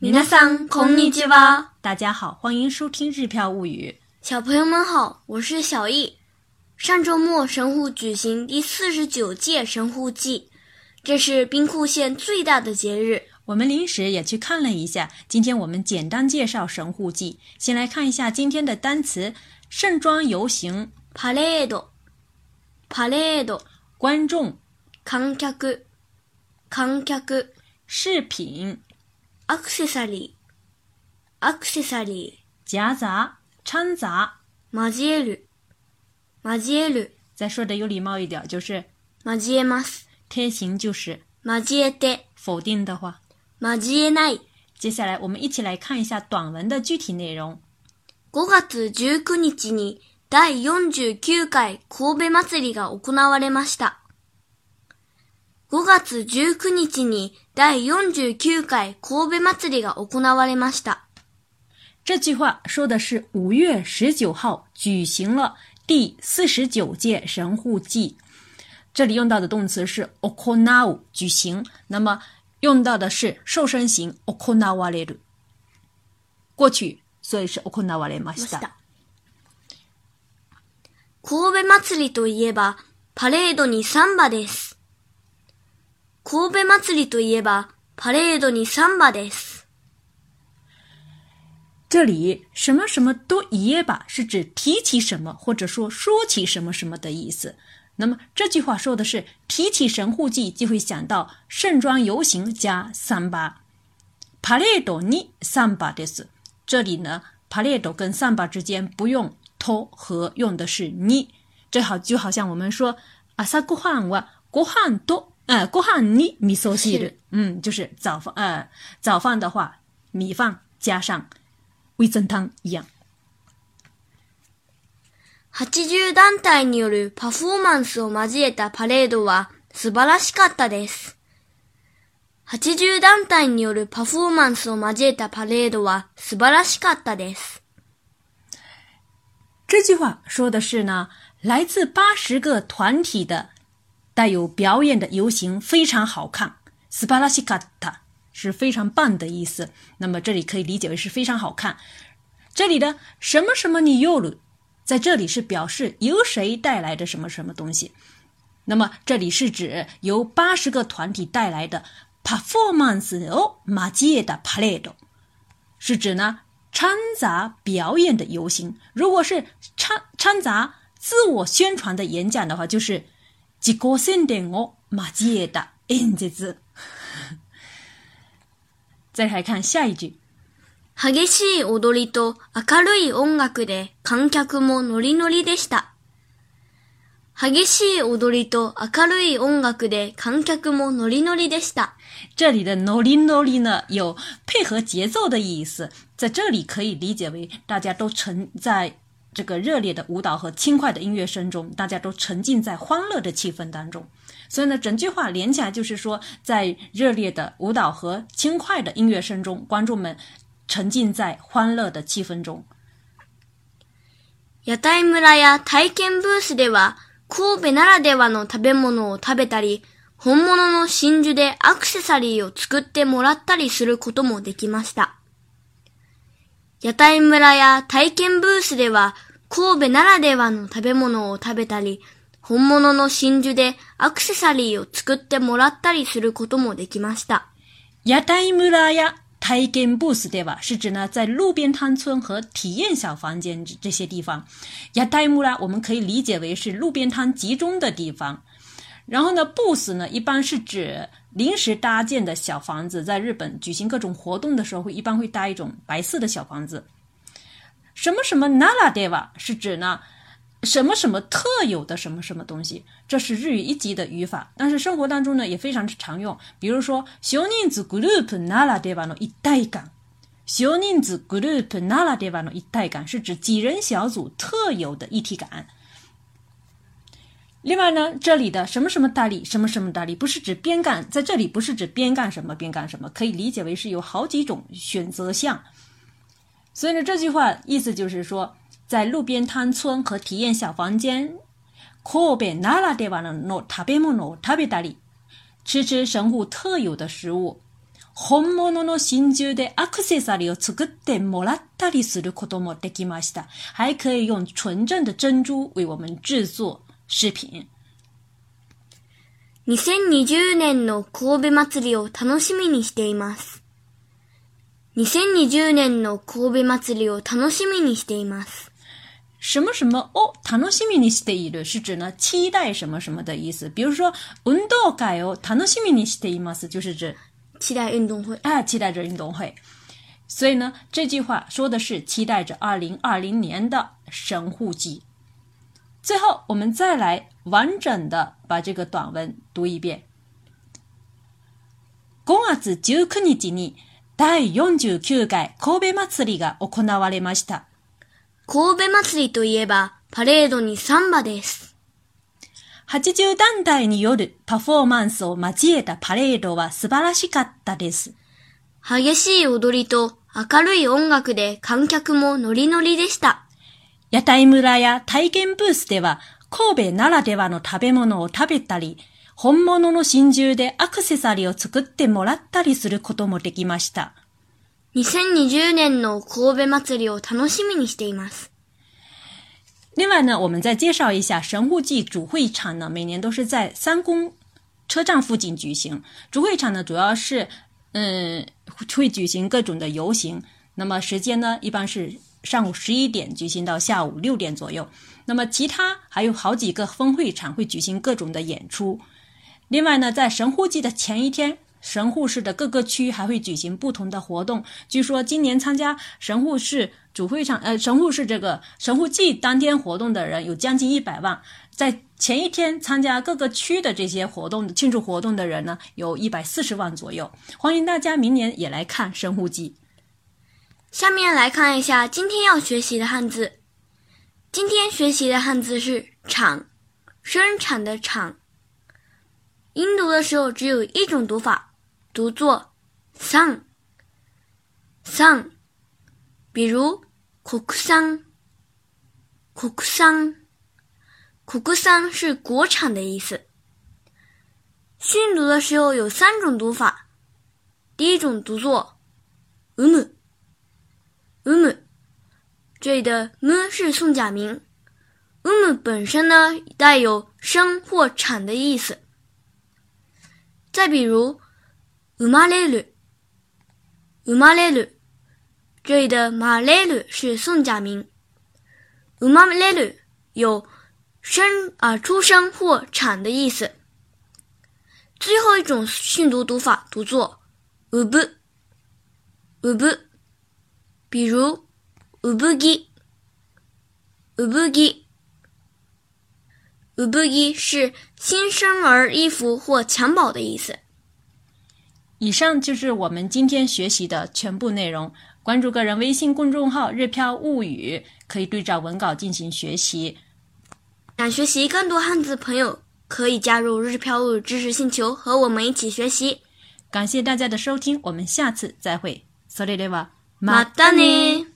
皆さんこんにちは。大家好，欢迎收听《日漂物语》。小朋友们好，我是小易。上周末神户举行第四十九届神户祭，这是兵库县最大的节日。我们临时也去看了一下，今天我们简单介绍神户祭。先来看一下今天的单词：盛装游行、パレード、パレード、观众、観客、観客、饰品、 アクセサリー、アクセサリ夹杂、掺杂。ー、交える、交える、再说的有礼貌一点，就是交えます、贴形就是交えて、否定的话。交えない。接下来我们一起来看一下短文的具体内容。5月19日に第49回神戸祭りが行われました。5月19日に第49回神戸祭りが行われました。这句话说的是五月十九号举行了第四十九届神户祭，这里用到的动词是 okonau 举行，那么用到的是受身形 okonawareru 过去，所以是た。神戸祭りといえば、パレードにサンバです。神戸祭りといえば、パレードにサンバです。这里什么什么都耶吧是指提起什么或者说说起什么什么的意思。那么这句话说的是提起神户祭就会想到盛装游行加三八。パレードに三八です。这里呢，パレード跟三八之间不用と和，用的是に。这好就好像我们说朝ごはんはご飯と呃ご飯に味噌汁是，嗯，就是早饭呃早饭的话米饭加上味噌汤一样。 80団体によるパフォーマンスを交えたパレードは素晴らしかったです。80団体によるパフォーマンスを交えたパレードは素晴らしかったです。这句话说的是呢，来自八十个团体的 带有表演的游行非常好看，素晴らしかった是非常棒的意思。那么这里可以理解为是非常好看。这里的什么什么你有了，在这里是表示由谁带来的什么什么东西。那么这里是指由八十个团体带来的 performance を交えたパレード。是指呢掺杂表演的游行。如果是掺掺杂自我宣传的演讲的话，就是 自己宣伝を交えた演説。再来看下一句，激しい踊りと明るい音楽で観客もノリノリでした。激しい踊りと明るい音楽で観客もノリノリでした。这里的 nori nori 呢有配合节奏的意思，在这里可以理解为大家都沉在这个热烈的舞蹈和轻快的音乐声中，大家都沉浸在欢乐的气氛当中。所以呢，整句话连起来就是说，在热烈的舞蹈和轻快的音乐声中，观众们沉浸在欢乐的气氛中。屋台村や体験ブースでは、神戸ならではの食べ物を食べたり、本物の真珠でアクセサリーを作ってもらったりすることもできました。屋台村や体験ブースでは、神戸ならではの食べ物を食べたり、本物の真珠でアクセサリーを作ってもらったりすることもできました。屋台村呀体験ブースでは是指呢在路边摊村和体验小房间这这些地方。屋台村我们可以理解为是路边摊集中的地方。然后呢，booth 呢一般是指临时搭建的小房子，在日本举行各种活动的时候会一般会搭一种白色的小房子。什么什么 nara deva 是指呢什么什么特有的什么什么东西，这是日语一级的语法，但是生活当中呢也非常常用。比如说少人数グループならではの一体感，少人数グループならではの一体感是指几人小组特有的一体感。另外呢，这里的什么什么大力，什么什么大力，不是指边干，在这里不是指边干什么边干什么，可以理解为是有好几种选择项。 所以呢，这句话意思就是说，在路边摊村和体验小房间，神戸ならではの食べ物を食べたり，吃吃神户特有的食物， 本物の真珠でアクセサリーを作ってもらったりすることもできました。还可以用纯正的珍珠为我们制作饰品。 2020年の神戸祭りを楽しみにしています。 2020年の神戸祭りを楽しみにしています。什么什么を楽しみにしている是指呢期待什么什么的意思？比如说運動会を楽しみにしています，就是指期待运动会。啊期待着运动会。所以呢，这句话说的是期待着二零二零年的神户祭。最后，我们再来完整的把这个短文读一遍。5月19日に第49回神戸祭りが行われました。神戸祭りといえば、パレードにサンバです。80団体によるパフォーマンスを交えたパレードは素晴らしかったです。激しい踊りと明るい音楽で観客もノリノリでした。屋台村や体験ブースでは神戸ならではの食べ物を食べたり、本物の真珠でアクセサリーを作ってもらったりすることもできました。2020年の神戸祭りを楽しみにしています。另外呢，我们再介绍一下神户祭主会场呢，每年都是在三宫车站附近举行。主会场呢，主要是嗯会举行各种的游行，那么时间呢，一般是上午十一点举行到下午六点左右。那么其他还有好几个分会场会举行各种的演出。另外呢，在神户祭的前一天，神户市的各个区还会举行不同的活动。据说今年参加神户市主会场，呃，神户市这个神户祭当天活动的人有将近一百万，在前一天参加各个区的这些活动庆祝活动的人呢，有一百四十万左右。欢迎大家明年也来看神户祭。下面来看一下今天要学习的汉字。今天学习的汉字是“厂”，生产的“厂”。音读的时候只有一种读法，读作“産”。産，比如国産。国産，国産是国产的意思。训读的时候有三种读法，第一种读作“うむ”。うむ，这里的む是宋假名，うむ本身呢带有生或产的意思。 再比如，生まれる，生まれる，这里的まれる是宋假名，生まれる有生啊出生或产的意思。最后一种训读读法读作うぶ，うぶ。比如，うぶぎ，うぶ ぎ，うぶぎ是新生儿衣服或襁褓的意思。以上就是我们今天学习的全部内容。关注个人微信公众号“日飘物语”，可以对照文稿进行学习。想学习更多汉字的朋友，可以加入日飘物语知识星球，和我们一起学习。感谢大家的收听，我们下次再会。それではまたね。